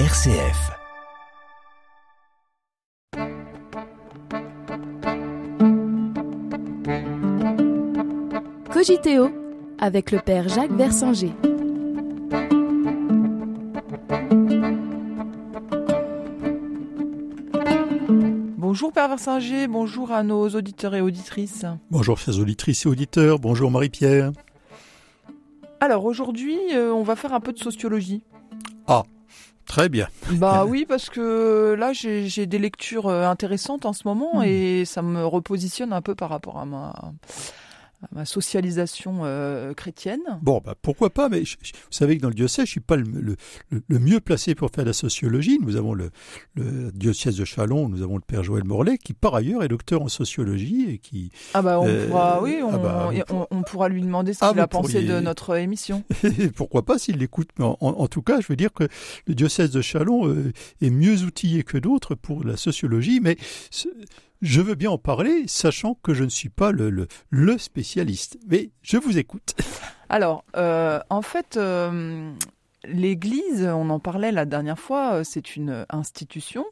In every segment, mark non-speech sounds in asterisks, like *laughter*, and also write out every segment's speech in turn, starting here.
RCF. Cogiteo avec le père Jacques Versanger. Bonjour Père Versinger, bonjour à nos auditeurs et auditrices. Bonjour chers auditrices et auditeurs, bonjour Marie-Pierre. Alors aujourd'hui, euh, on va faire un peu de sociologie. Ah, très bien. Bah oui, parce que là, j'ai des lectures euh, intéressantes en ce moment Hmm. et ça me repositionne un peu par rapport à ma, ma socialisation euh, chrétienne. Bon, bah, pourquoi pas, mais je- je- vous savez que dans le diocèse, je suis pas le, le- le- le mieux placé pour faire de la sociologie. Nous avons le, le diocèse de Chalon, nous avons le père Joël Morlaix, qui par ailleurs est docteur en sociologie et qui... Ah bah on Euh, pourra, oui, on, ah bah, on, on pourra lui demander ce Ah, qu'il a pensé pourriez- de notre émission. *laughs* pourquoi pas s'il l'écoute. Mais en, en- en tout cas, je veux dire que le diocèse de Chalon euh, est mieux outillé que d'autres pour la sociologie, mais je veux bien en parler, sachant que je ne suis pas le, le, le spécialiste. Mais je vous écoute. *laughs* Alors, euh, en fait, euh, l'Église, on en parlait la dernière fois, euh, c'est une institution,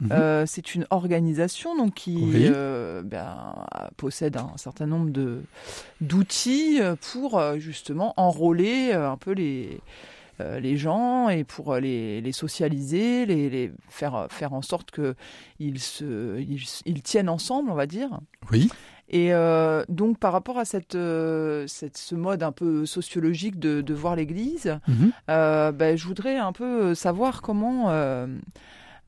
Mhm. euh, c'est une organisation donc qui Oui. euh, ben, possède un certain nombre de d'outils pour justement enrôler un peu les les gens et pour euh, les, les socialiser, les, les faire faire en sorte que ils ils, tiennent ensemble, on va dire. Oui. Et euh, donc par rapport à cette, euh, cette, ce mode un peu sociologique de, de voir l'Église, Mhm. euh, ben, je voudrais un peu savoir comment euh,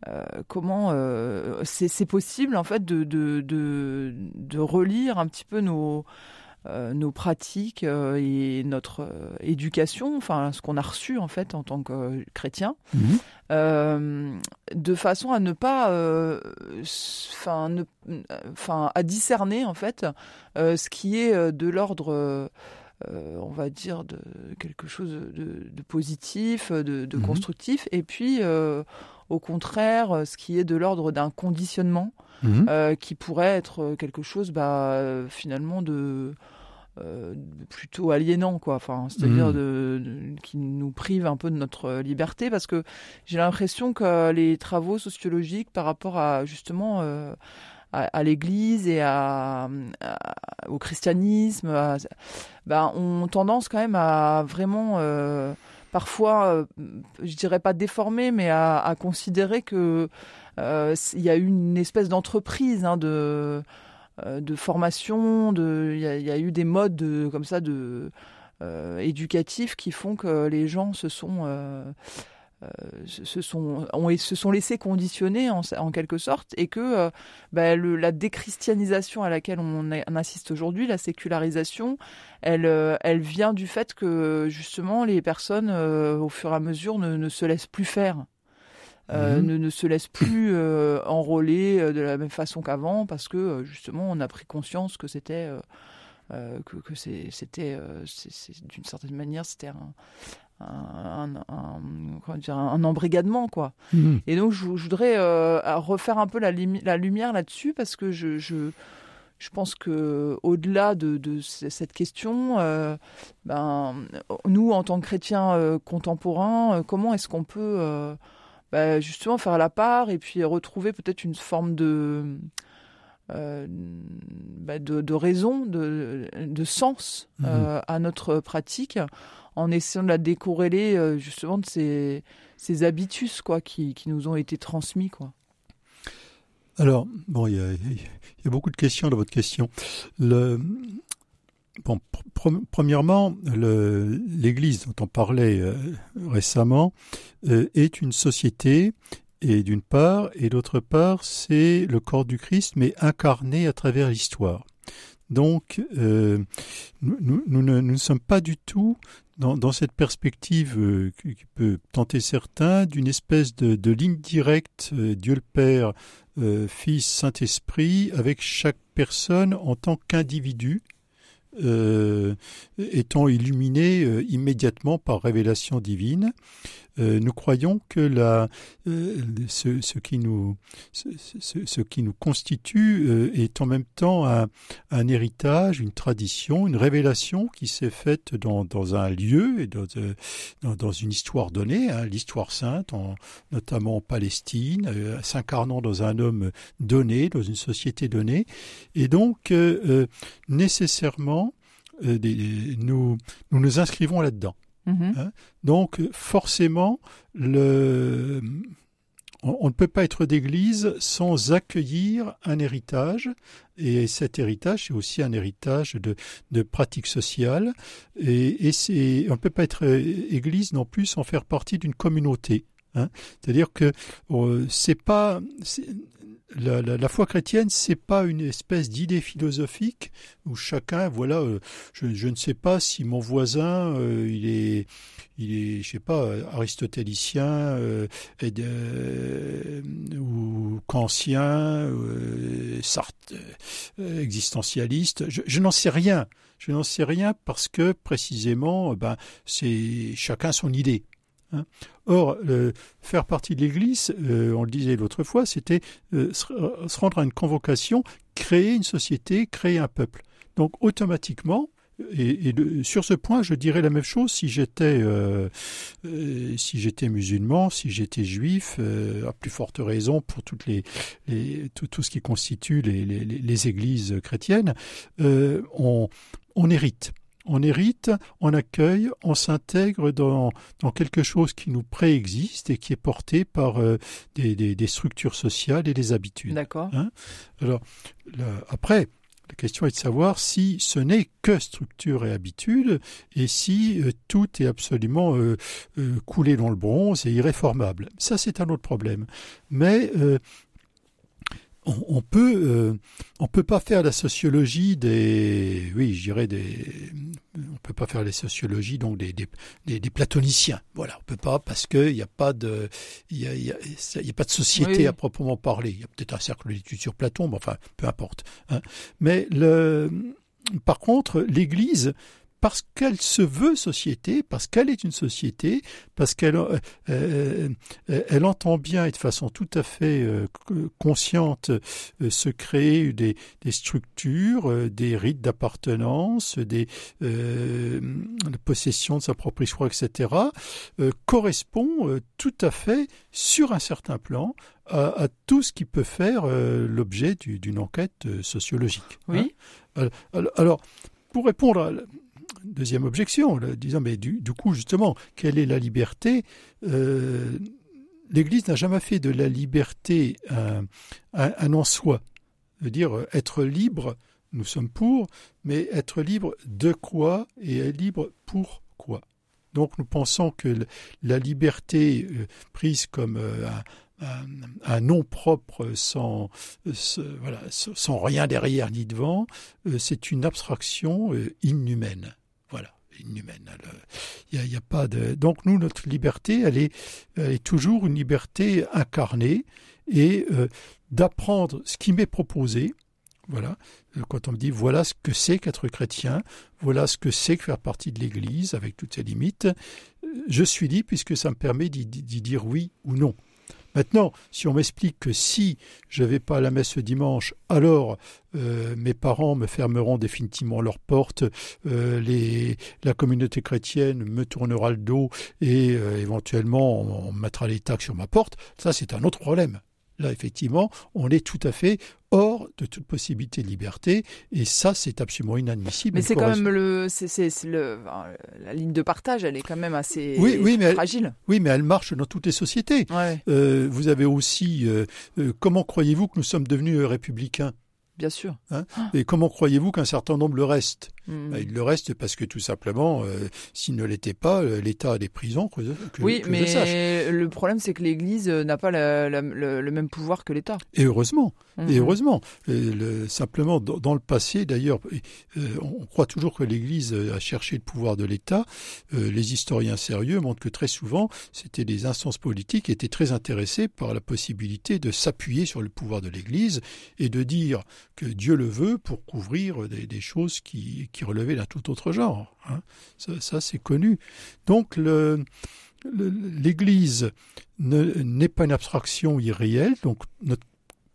euh, comment euh, c'est possible en fait de, de, de, de relire un petit peu nos euh, nos pratiques euh, et notre euh, éducation, enfin ce qu'on a reçu en fait en tant que euh, chrétien, Mhm. euh, de façon à ne pas, euh, enfin, à discerner en fait euh, ce qui est euh, de l'ordre, euh, euh, on va dire, de quelque chose de, de positif, de, de Mhm. constructif, et puis euh, au contraire, euh, ce qui est de l'ordre d'un conditionnement Mhm. euh, qui pourrait être quelque chose, bah, euh, finalement de euh, plutôt aliénant quoi enfin c'est-à-dire Mhm. de, de- qui nous prive un peu de notre liberté parce que j'ai l'impression que les travaux sociologiques par rapport à justement euh, à, à l'Église et à, à- au christianisme ben, ont tendance quand même à vraiment euh, parfois euh, je dirais pas déformer mais à, considérer que euh, il y a eu une espèce d'entreprise hein, de euh, de formation, de il y, a- eu des modes de, comme ça de éducatifs qui font que les gens se sont se se sont ont, se sont laissés conditionner en, en quelque sorte et que euh, bah, le, la déchristianisation à laquelle on, on assiste aujourd'hui, la sécularisation, elle euh, elle vient du fait que justement les personnes euh, au fur et à mesure ne, ne se laissent plus faire euh, Mhm. ne, ne se laisse plus euh, enrôler euh, de la même façon qu'avant parce que euh, justement on a pris conscience que c'était euh, euh, que, c'était euh, d'une certaine manière c'était un, un, un- un- comment dire, un embrigadement quoi Mhm. et donc, je, je voudrais euh, refaire un peu la, lumière là-dessus parce que je, je, je pense que au-delà de, cette question, euh, ben, nous, en tant que chrétiens euh, contemporains, comment est-ce qu'on peut ben, justement faire la part et puis retrouver peut-être une forme de, euh, ben, de, de raison, de, de sens Mhm. euh, à notre pratique en essayant de la décorréler euh, justement de ces, ces habitus quoi, qui, qui nous ont été transmis. Quoi. Alors, bon, il y a, il y a beaucoup de questions dans votre question. Le, bon, pr- pr- premièrement, l'Église dont on parlait récemment est une société, et d'une part, et d'autre part, c'est le corps du Christ, mais incarné à travers l'histoire. Donc, euh, nous, ne, nous sommes pas du tout dans, cette perspective euh, qui, peut tenter certains d'une espèce de, ligne directe, euh, Dieu le Père, Fils, Saint-Esprit, avec chaque personne en tant qu'individu, étant illuminés immédiatement par révélation divine. Euh, nous croyons que la, euh, ce, qui nous, ce, qui nous constitue euh, est en même temps un, héritage, une tradition, une révélation qui s'est faite dans, un lieu et dans, une histoire donnée, hein, l'histoire sainte, en, notamment en Palestine, s'incarnant dans un homme donné, dans une société donnée. Et donc, nécessairement, nous nous inscrivons là-dedans. Mhm. Hein? Donc forcément, on, ne peut pas être d'église sans accueillir un héritage, et cet héritage, c'est aussi un héritage de, de pratiques sociales, et, on ne peut pas être église non plus sans faire partie d'une communauté. Hein. C'est-à-dire que euh, c'est pas la, foi chrétienne, c'est pas une espèce d'idée philosophique où chacun, voilà, euh, je, ne sais pas si mon voisin, euh, il est, il je sais pas, aristotélicien euh, ou kantien, Sartre, existentialiste. Je, je n'en sais rien. Je n'en sais rien parce que précisément, ben, c'est chacun son idée. Hein. Or, faire partie de l'Église, euh, on le disait l'autre fois, c'était euh, se, rendre à une convocation, créer une société, créer un peuple. Donc automatiquement, et, sur ce point, je dirais la même chose si j'étais euh, si j'étais musulman, si j'étais juif, à plus forte raison pour toutes les, tout, ce qui constitue les, églises chrétiennes, on hérite on hérite, on accueille, on s'intègre dans, dans, quelque chose qui nous préexiste et qui est porté par euh, des, des, structures sociales et des habitudes. D'accord. Hein Alors, après, la question est de savoir si ce n'est que structure et habitude et si euh, tout est absolument euh, coulé dans le bronze et irréformable. Ça, c'est un autre problème. Mais on, peut euh, on peut pas faire la sociologie des oui je dirais des on peut pas faire la sociologie donc des des, des, platoniciens. Voilà on peut pas parce que il n'y a pas de il y a, y a, pas de société à proprement parler. Il y a peut-être un cercle d'études sur Platon mais enfin peu importe hein. mais le par contre l'Église parce qu'elle se veut société, parce qu'elle est une société, parce qu'elle euh, euh, euh, elle entend bien et de façon tout à fait consciente se créer des, des structures, des rites d'appartenance, des possessions de sa propre histoire, etc., correspond tout à fait sur un certain plan à, tout ce qui peut faire l'objet d'une enquête sociologique. Oui. Hein. alors, pour répondre à deuxième objection, disant mais du, coup justement, quelle est la liberté euh, L'Église n'a jamais fait de la liberté un, en soi. veut dire être libre, nous sommes pour, mais être libre de quoi et être libre pour quoi? Donc nous pensons que la liberté euh, prise comme euh, un, un, nom propre sans, voilà, sans rien derrière ni devant, c'est une abstraction inhumaine. Inhumaine. Il y a, pas de. Donc nous, notre liberté, elle est, est toujours une liberté incarnée et euh, d'apprendre ce qui m'est proposé. Voilà, euh, quand on me dit voilà ce que c'est qu'être chrétien, voilà ce que c'est que faire partie de l'Église avec toutes ses limites, euh, je suis dit puisque ça me permet d'y dire oui ou non. Maintenant, si on m'explique que si je ne vais pas à la messe ce dimanche, alors euh, mes parents me fermeront définitivement leurs portes, euh, la communauté chrétienne me tournera le dos et euh, éventuellement on mettra les taxes sur ma porte, ça c'est un autre problème. Là, effectivement, on est tout à fait hors de toute possibilité de liberté, et ça, c'est absolument inadmissible. Mais c'est quand même le, c'est, le, la ligne de partage, elle est quand même assez oui, oui, mais fragile. oui, mais elle marche dans toutes les sociétés. Euh, vous avez aussi, euh, euh, comment croyez-vous que nous sommes devenus républicains? Bien sûr. Hein et comment croyez-vous qu'un certain nombre le reste? Hmm. bah, Il le reste parce que tout simplement, euh, s'il ne l'était pas, euh, l'État a des prisons. Que, oui, mais le problème, c'est que l'Église euh, n'a pas le, même pouvoir que l'État. Et heureusement. Et hmm. heureusement. le, simplement, dans, le passé, d'ailleurs, on croit toujours que l'Église a cherché le pouvoir de l'État. les historiens sérieux montrent que très souvent, c'était des instances politiques qui étaient très intéressées par la possibilité de s'appuyer sur le pouvoir de l'Église et de dire que Dieu le veut pour couvrir des, choses qui, qui, relevaient d'un tout autre genre. Hein. Ça, c'est connu. Donc l'Église n'est pas une abstraction irréelle, donc notre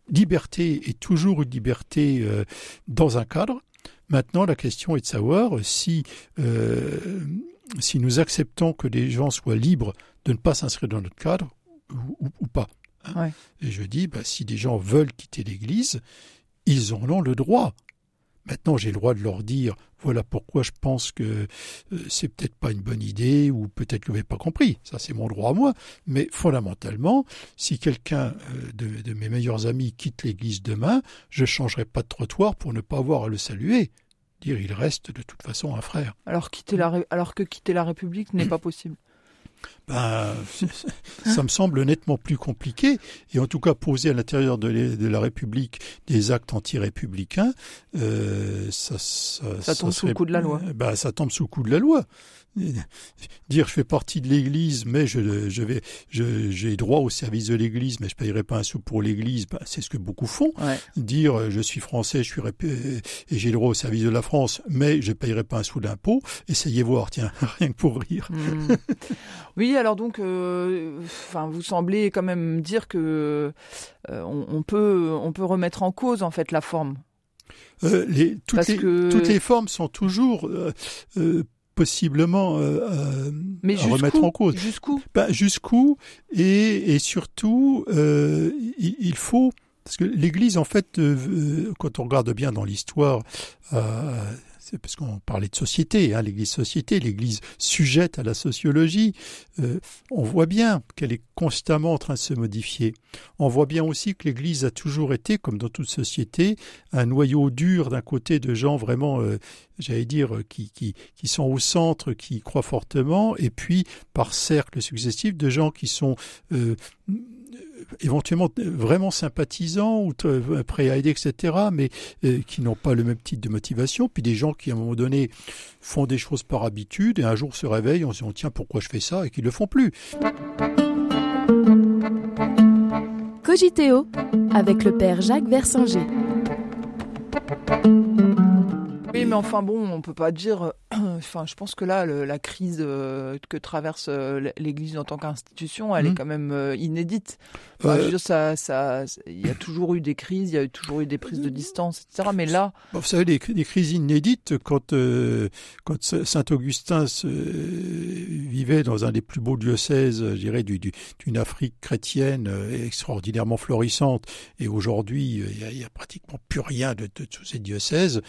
liberté est toujours une liberté euh, dans un cadre. Maintenant, la question est de savoir si, euh, si nous acceptons que les gens soient libres de ne pas s'inscrire dans notre cadre ou, pas. Hein. Et je dis, bah, si des gens veulent quitter l'Église, ils en ont le droit. Maintenant, j'ai le droit de leur dire voilà pourquoi je pense que euh, c'est peut-être pas une bonne idée ou peut-être que vous n'avez pas compris. Ça, c'est mon droit à moi. Mais fondamentalement, si quelqu'un euh, de, mes meilleurs amis quitte l'Église demain, je changerai pas de trottoir pour ne pas avoir à le saluer. Dire il reste de toute façon un frère. Alors, quitter la, alors que quitter la République n'est pas possible ben, ça me semble nettement plus compliqué. Et en tout cas, poser à l'intérieur de, la République des actes anti-républicains, euh, ça, ça, tombe sous le coup de la loi. Ben, ça tombe sous le coup de la loi dire je fais partie de l'Église, mais je, je vais, j'ai droit au service de l'Église, mais je payerai pas un sou pour l'Église, bah, c'est ce que beaucoup font. Dire je suis français, je suis et j'ai droit au service de la France, mais je payerai pas un sou d'impôt. Essayez voir, tiens, *laughs* rien que pour rire. Hmm. Oui, alors donc, euh, enfin, vous semblez quand même dire que euh, on, peut, on peut remettre en cause en fait la forme. Euh, les, toutes, les, toutes, les, formes sont toujours possiblement euh, euh remettre en cause. Jusqu'où? Ben, Jusqu'où et, et, surtout, euh, il, faut parce que l'Église, en fait, euh, quand on regarde bien dans l'histoire, parce qu'on parlait de société, hein, l'Église société, l'Église sujette à la sociologie, euh, on voit bien qu'elle est constamment en train de se modifier. On voit bien aussi que l'Église a toujours été, comme dans toute société, un noyau dur d'un côté de gens vraiment, euh, j'allais dire, qui, qui, sont au centre, qui croient fortement, et puis par cercles successifs de gens qui sont euh, éventuellement vraiment sympathisants ou prêts à aider, etc., mais euh, qui n'ont pas le même type de motivation, puis des gens qui, à un moment donné, font des choses par habitude et un jour se réveillent en se disant tiens, pourquoi je fais ça? Et qui ne le font plus. Cogiteo avec le père Jacques Versinger. Oui, mais enfin bon, on peut pas dire. Euh, *clears throat* enfin, je pense que là, la crise euh, que traverse euh, l'Église en tant qu'institution, elle est mmh. quand même inédite. ça, ça, il y a toujours eu des crises, il y a toujours eu des prises de distance, etc. Mais là, vous savez, des, crises inédites quand quand Saint Augustin vivait dans un des plus beaux diocèses, je dirais, d'une Afrique chrétienne extraordinairement florissante, et aujourd'hui, il y, a pratiquement plus rien de, de tous ces diocèses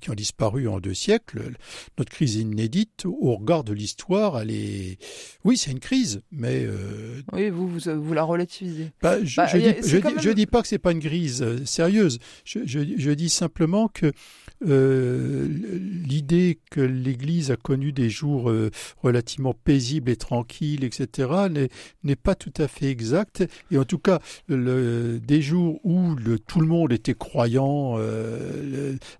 qui ont disparu en deux siècles. Notre crise inédite, au regard de l'histoire, elle est... Oui, c'est une crise, mais... Euh, oui, vous, vous, la relativisez. Bah, je, ne bah, dis, pas que c'est pas une crise euh, sérieuse. Je, dis simplement que euh, l'idée que l'Église a connu des jours relativement paisibles et tranquilles, etc., n'est pas tout à fait exacte. Et en tout cas, le, des jours où le, tout le monde était croyant,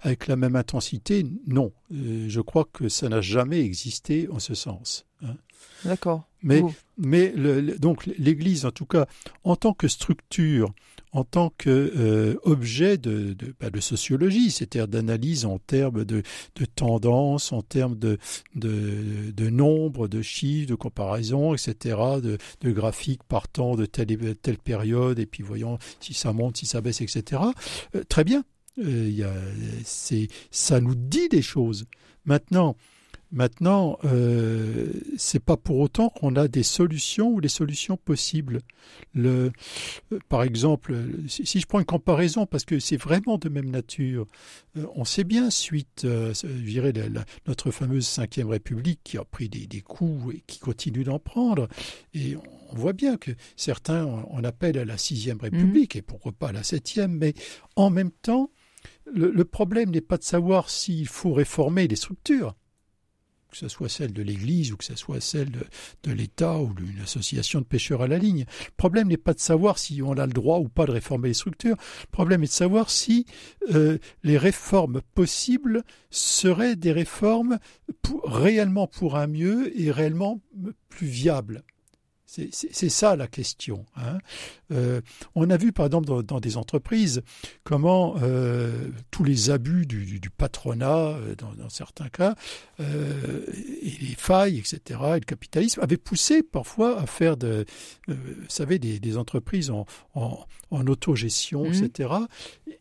avec la même intensité, non. Euh, je crois que ça n'a jamais existé en ce sens. Hein. D'accord. Mais, mais donc l'Église, en tout cas, en tant que structure, en tant qu'objet euh, de, bah, de, sociologie, c'est-à-dire d'analyse en termes de, de tendance, en termes de, de, de, nombre, de chiffres, de comparaison, etc., de, de graphiques partant de telle, telle période, et puis voyons si ça monte, si ça baisse, etc. Euh, très bien, euh, ça nous dit des choses. Maintenant, Maintenant, euh, c'est pas pour autant qu'on a des solutions ou des solutions possibles. Le, euh, par exemple, si, je prends une comparaison, parce que c'est vraiment de même nature, euh, on sait bien suite, euh, je dirais, notre fameuse cinquième République qui a pris des, des coups et qui continue d'en prendre, et on voit bien que certains en appellent à la sixième République et pourquoi pas à la septième, mais en même temps, le, problème n'est pas de savoir s'il faut réformer les structures, que ce soit celle de l'Église ou que ce soit celle de, l'État ou d'une association de pêcheurs à la ligne. Le problème n'est pas de savoir si on a le droit ou pas de réformer les structures. Le problème est de savoir si euh, les réformes possibles seraient des réformes réellement pour un mieux et réellement plus viables. C'est ça la question. Hein. Euh, on a vu par exemple dans, des entreprises comment euh, tous les abus du, patronat, euh, dans, certains cas, et les failles, etc., et le capitalisme avaient poussé parfois à faire de, vous savez, des, entreprises en, en, autogestion, mmh. etc.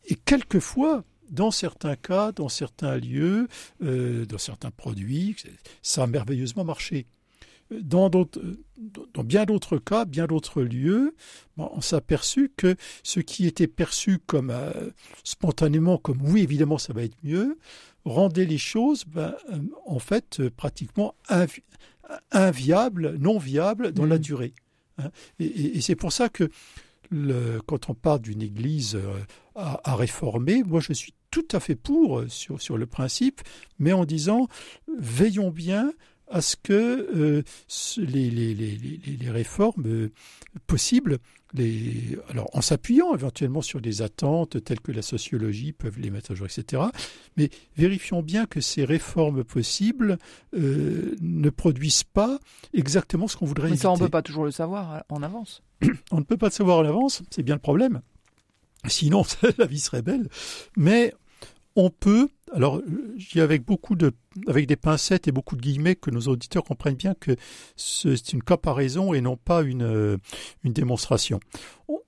Et quelquefois, dans certains cas, dans certains lieux, dans certains produits, ça a merveilleusement marché. Dans, dans bien d'autres cas, bien d'autres lieux, on s'est aperçu que ce qui était perçu comme euh, spontanément, comme oui, évidemment, ça va être mieux, rendait les choses, ben, euh, en fait, euh, pratiquement inviables, non viables dans la mmh. durée. Hein. Et, c'est pour ça que le, quand on parle d'une église à, à, réformer, moi je suis tout à fait pour sur, sur le principe, mais en disant veillons bien à ce que euh, les, les, les, les, réformes euh, possibles, les, alors en s'appuyant éventuellement sur des attentes telles que la sociologie peuvent les mettre à jour, etc. Mais vérifions bien que ces réformes possibles euh, ne produisent pas exactement ce qu'on voudrait Mais ça, on ne peut pas toujours le savoir en avance. *coughs* on ne peut pas le savoir en avance, c'est bien le problème. Sinon, *laughs* la vie serait belle. Mais on peut, alors je dis avec beaucoup de, avec des pincettes et beaucoup de guillemets que nos auditeurs comprennent bien que c'est une comparaison et non pas une, euh, démonstration.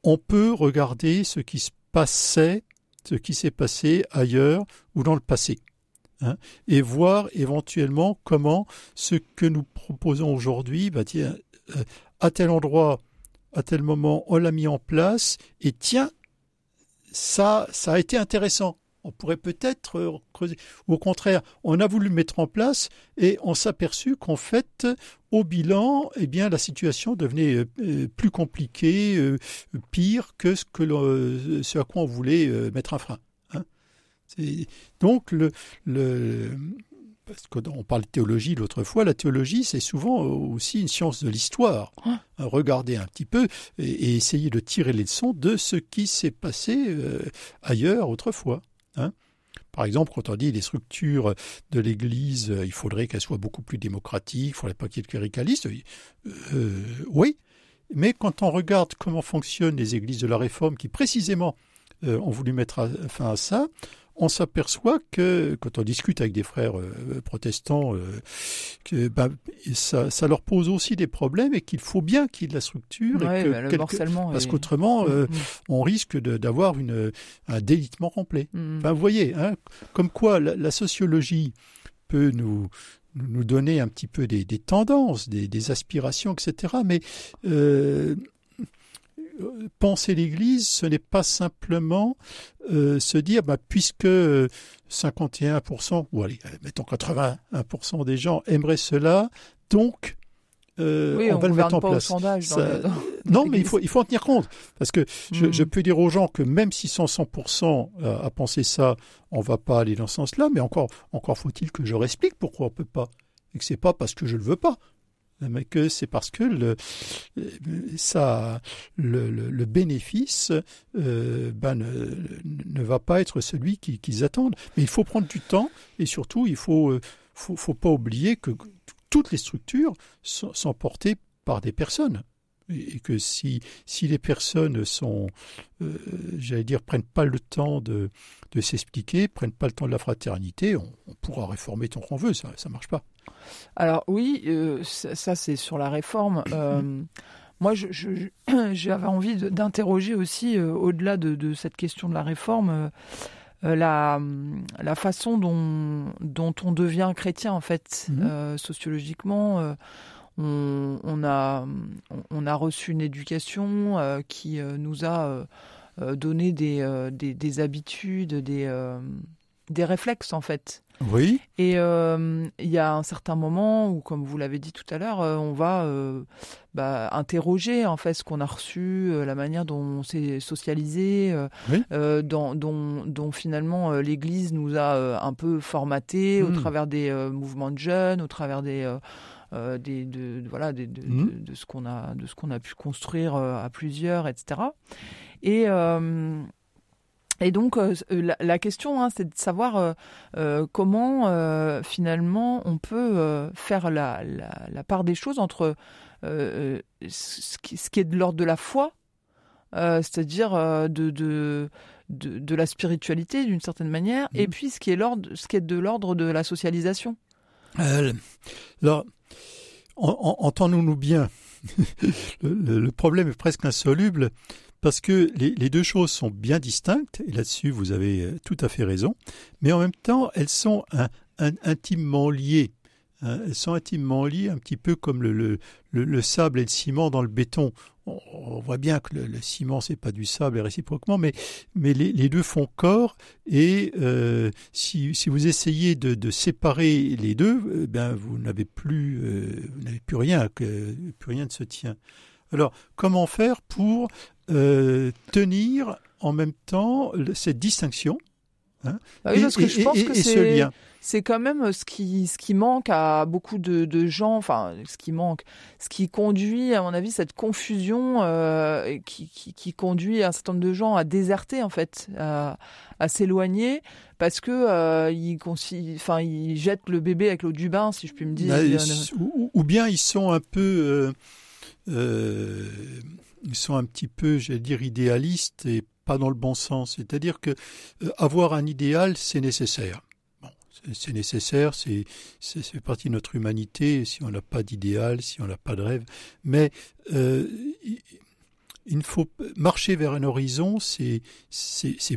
On peut regarder ce qui se passait, ce qui s'est passé ailleurs ou dans le passé. Hein, et voir éventuellement comment ce que nous proposons aujourd'hui, bah, euh, à tel endroit, à tel moment, on l'a mis en place, et tiens, ça a été intéressant on pourrait peut-être euh, creuser. Ou au contraire, on a voulu mettre en place et on s'est aperçu qu'en fait, au bilan, eh bien, la situation devenait euh, euh, plus compliquée, pire que ce, que ce à quoi on voulait mettre un frein. Hein. Donc, le, le, parce qu'on parle de théologie l'autre fois, la théologie, c'est souvent aussi une science de l'histoire. Ah. Regarder un petit peu et, essayer de tirer les leçons de ce qui s'est passé ailleurs autrefois. Hein? Par exemple, quand on dit les structures de l'Église, euh, il faudrait qu'elles soient beaucoup plus démocratiques, il ne faudrait pas qu'il y ait de cléricalistes. Euh, oui, mais quand on regarde comment fonctionnent les églises de la Réforme, qui précisément euh, ont voulu mettre fin à ça, on s'aperçoit que quand on discute avec des frères euh, protestants, euh, que ben, ça, leur pose aussi des problèmes et qu'il faut bien qu'il y ait de la structure. parce qu'autrement, euh, mm, mm. on risque d'avoir un délitement complet. Mm, vous voyez, hein, comme quoi la, sociologie peut nous, nous donner un petit peu des, tendances, des, aspirations, etc. Mais penser l'Église, ce n'est pas simplement euh, se dire, bah, puisque 51%, ou allez, mettons 81% des gens aimeraient cela, donc euh, on, va le mettre en place. non, mais il faut, il faut en tenir compte. Parce que je, hmm. peux dire aux gens que même si sont 100% à, penser ça, on ne va pas aller dans ce sens-là, mais encore, encore faut-il que je leur explique pourquoi on ne peut pas. Et que ce n'est pas parce que je ne le veux pas que c'est parce que le, ça, le, bénéfice euh, ben, ne, va pas être celui qu'ils attendent. Mais il faut prendre du temps et surtout, il ne faut, euh, faut, faut, pas oublier que toutes les structures sont, sont portées par des personnes et que si, si les personnes sont, euh, j'allais dire, prennent pas le temps de, de s'expliquer, prennent pas le temps de la fraternité, on, pourra réformer tant qu'on veut, ça ne marche pas. Alors oui, euh, ça, c'est sur la réforme. Euh, *coughs* moi, *coughs* j'avais envie d'interroger aussi, au-delà de, cette question de la réforme, la, la façon dont, dont on devient chrétien, en fait, mmh. sociologiquement on, a, on a reçu une éducation euh, qui euh, nous a euh, donné des, des, habitudes, des, des réflexes en fait. Oui. Et il y a un certain moment où, comme vous l'avez dit tout à l'heure, on va bah, interroger en fait ce qu'on a reçu, la manière dont on s'est socialisé, dont, dont, finalement l'Église nous a un peu formaté au hmm. travers des mouvements de jeunes, au travers des euh, des, de, voilà, de, mmh. de, ce qu'on a, de ce qu'on a pu construire euh, à plusieurs, etc. Et euh, et donc la, question, hein, c'est de savoir comment finalement on peut faire la, la, part des choses entre ce, qui, ce, qui, est de l'ordre de la foi, c'est-à-dire de, de, de, de, la spiritualité d'une certaine manière, et mmh. puis ce qui est, ce qui est de l'ordre de la socialisation. alors, entendons-nous bien, *laughs* le, problème est presque insoluble parce que les, deux choses sont bien distinctes, et là-dessus vous avez euh, tout à fait raison, mais en même temps elles sont intimement liées. Hein. elles sont intimement liées, un petit peu comme le, sable et le ciment dans le béton. On, voit bien que le, ciment c'est pas du sable et réciproquement, mais, les, deux font corps. Et euh, si, vous essayez de, séparer les deux, vous n'avez plus, euh, vous n'avez plus rien, que, plus rien ne se tient. Alors, comment faire pour euh, tenir en même temps cette distinction hein, bah oui, parce que je pense que ce lien c'est quand même ce qui ce qui manque à beaucoup de, de, gens enfin ce qui manque ce qui conduit à mon avis cette confusion euh, qui, qui, qui, conduit un certain nombre de gens à déserter en fait à, à s'éloigner parce que euh, ils enfin ils jettent le bébé avec l'eau du bain si je puis me dire. Bah, ou, ou, bien ils sont un peu euh, euh, ils sont un petit peu, j'allais dire, idéalistes et pas dans le bon sens. C'est-à-dire que euh, avoir un idéal, c'est nécessaire. Bon, c'est nécessaire, c'est fait partie de notre humanité. Si on n'a pas d'idéal, si on n'a pas de rêve, mais euh, il faut marcher vers un horizon, c'est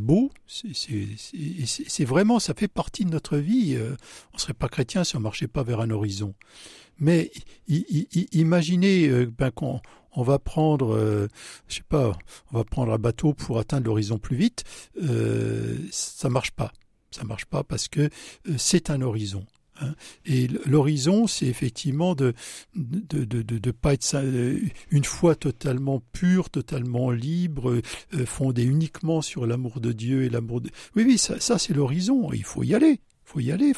beau, c'est vraiment, ça fait partie de notre vie. Euh, on serait pas chrétien si on marchait pas vers un horizon. Mais imaginez ben, qu'on on va prendre, euh, je sais pas, on va prendre un bateau pour atteindre l'horizon plus vite. Euh, ça marche pas. Ça marche pas parce que euh, c'est un horizon. Hein. Et l'horizon, c'est effectivement de de, pas être une foi totalement pure, totalement libre, fondée uniquement sur l'amour de Dieu et l'amour de. Oui, oui, ça c'est l'horizon. Il faut y aller faut y aller.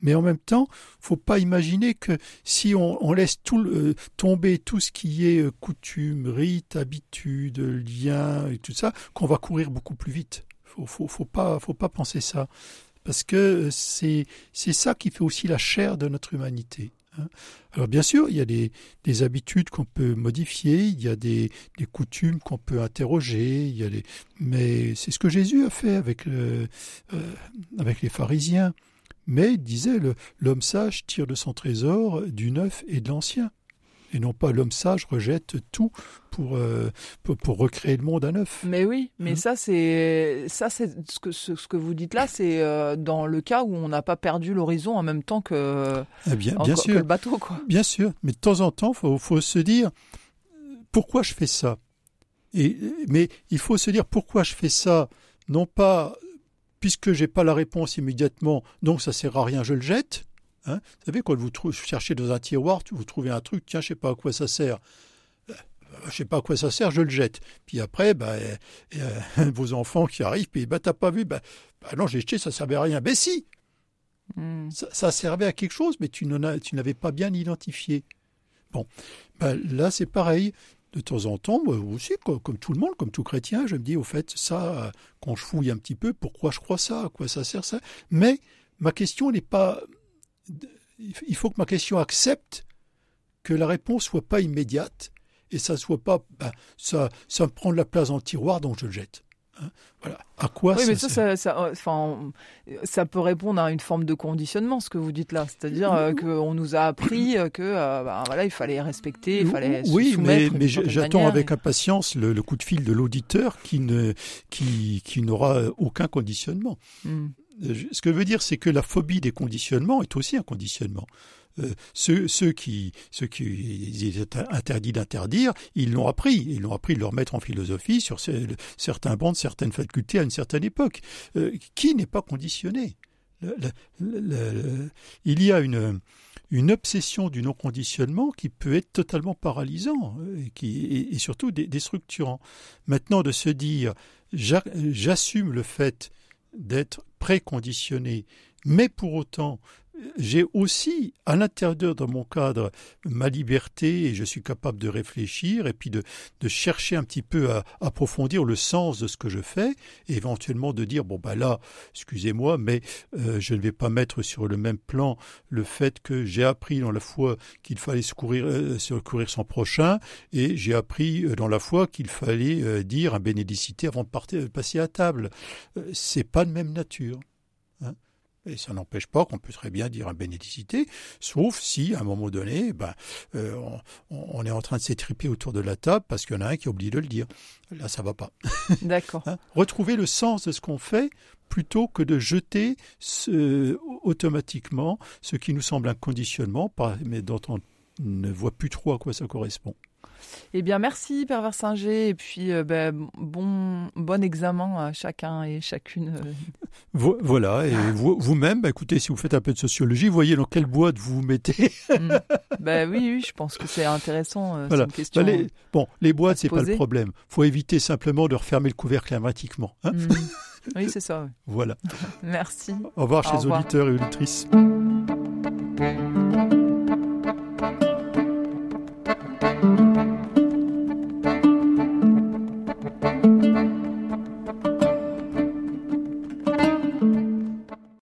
Mais en même temps, faut pas imaginer que si on, laisse tout euh, tomber tout ce qui est euh, coutume, rite, habitude, lien et tout ça, qu'on va courir beaucoup plus vite. Faut, faut, faut pas, faut pas penser ça, parce que c'est c'est ça qui fait aussi la chair de notre humanité. Hein. Alors bien sûr, il y a des, des habitudes qu'on peut modifier, il y a des, coutumes qu'on peut interroger, mais c'est ce que Jésus a fait avec, euh, avec les pharisiens. Mais, disait, l'homme sage tire de son trésor du neuf et de l'ancien. Et non pas l'homme sage rejette tout pour, euh, pour, recréer le monde à neuf. Mais oui, mais hein ça c'est ça c'est ce que ce, que vous dites là, c'est euh, dans le cas où on n'a pas perdu l'horizon en même temps que, eh bien, bien sûr. le bateau quoi. Bien sûr, mais de temps en temps, faut faut se dire pourquoi je fais ça? Et mais il faut se dire pourquoi je fais ça, non pas puisque j'ai pas la réponse immédiatement, donc ça sert à rien, je le jette. Hein? Vous savez, quand vous cherchez dans un tiroir, vous trouvez un truc, tiens, je sais pas à quoi ça sert. Euh, je sais pas à quoi ça sert, je le jette. Puis après, bah, *laughs* vos enfants qui arrivent, puis bah, t'as pas vu, bah, bah non, j'ai jeté, ça servait à rien. Ben si, hmm. ça, servait à quelque chose, mais tu n'avais pas bien identifié. Bon, bah, là c'est pareil de temps en temps, moi aussi, comme, tout le monde, comme tout chrétien, je me dis, au fait, ça, quand je fouille un petit peu, pourquoi je crois ça, à quoi ça sert ça? Mais ma question n'est pas... Il faut que ma question accepte que la réponse soit pas immédiate et ça soit pas... Ben, ça, ça me prend de la place dans le tiroir, donc je le jette. Hein, voilà. À quoi oui, mais ça, ça, euh, enfin, ça peut répondre à une forme de conditionnement, ce que vous dites là. C'est-à-dire euh, qu'on nous a appris euh, que bah, voilà, il fallait respecter, il fallait Oui, mais, mais j'attends avec impatience le, coup de fil de l'auditeur qui ne qui, qui n'aura aucun conditionnement. Hmm. Ce que je veux dire, c'est que la phobie des conditionnements est aussi un conditionnement. Euh, ceux, qui, ceux qui étaient interdits d'interdire, ils l'ont appris. Ils l'ont appris de leur mettre en philosophie sur certains bancs de certaines facultés à une certaine époque. Euh, qui n'est pas conditionné? Il y a une, obsession du non-conditionnement qui peut être totalement paralysant euh, et, et surtout déstructurant. Maintenant, de se dire j'assume le fait d'être préconditionné, mais pour autant j'ai aussi, à l'intérieur de mon cadre, ma liberté et je suis capable de réfléchir et puis de, chercher un petit peu à approfondir le sens de ce que je fais et éventuellement de dire, bon, bah là, excusez-moi, mais euh, je ne vais pas mettre sur le même plan le fait que j'ai appris dans la foi qu'il fallait secourir, euh, son prochain et j'ai appris euh, dans la foi qu'il fallait dire un bénédicité avant de partir, passer à table. c'est pas de même nature. Et ça n'empêche pas qu'on peut très bien dire un bénédicité, sauf si, à un moment donné, ben, euh, on, est en train de s'étriper autour de la table parce qu'il y en a un qui oublie de le dire. Là, ça va pas. *laughs* D'accord. hein? Retrouver le sens de ce qu'on fait plutôt que de jeter ce, automatiquement ce qui nous semble un conditionnement, mais dont on ne voit plus trop à quoi ça correspond. Eh bien, merci Père Versinger, et puis euh, ben, bon, bon examen à chacun et chacune. *laughs* Voilà, et vous-même, bah, écoutez, si vous faites un peu de sociologie, voyez dans quelle boîte vous vous mettez. Mm. Ben oui, oui, je pense que c'est intéressant. Euh, voilà. Une question, les, bon, les boîtes, c'est pas le problème. faut éviter simplement de refermer le couvercle hermétiquement. Hein mm. Oui, c'est ça. Voilà. *laughs* Merci. Au revoir, chers auditeurs et auditrices.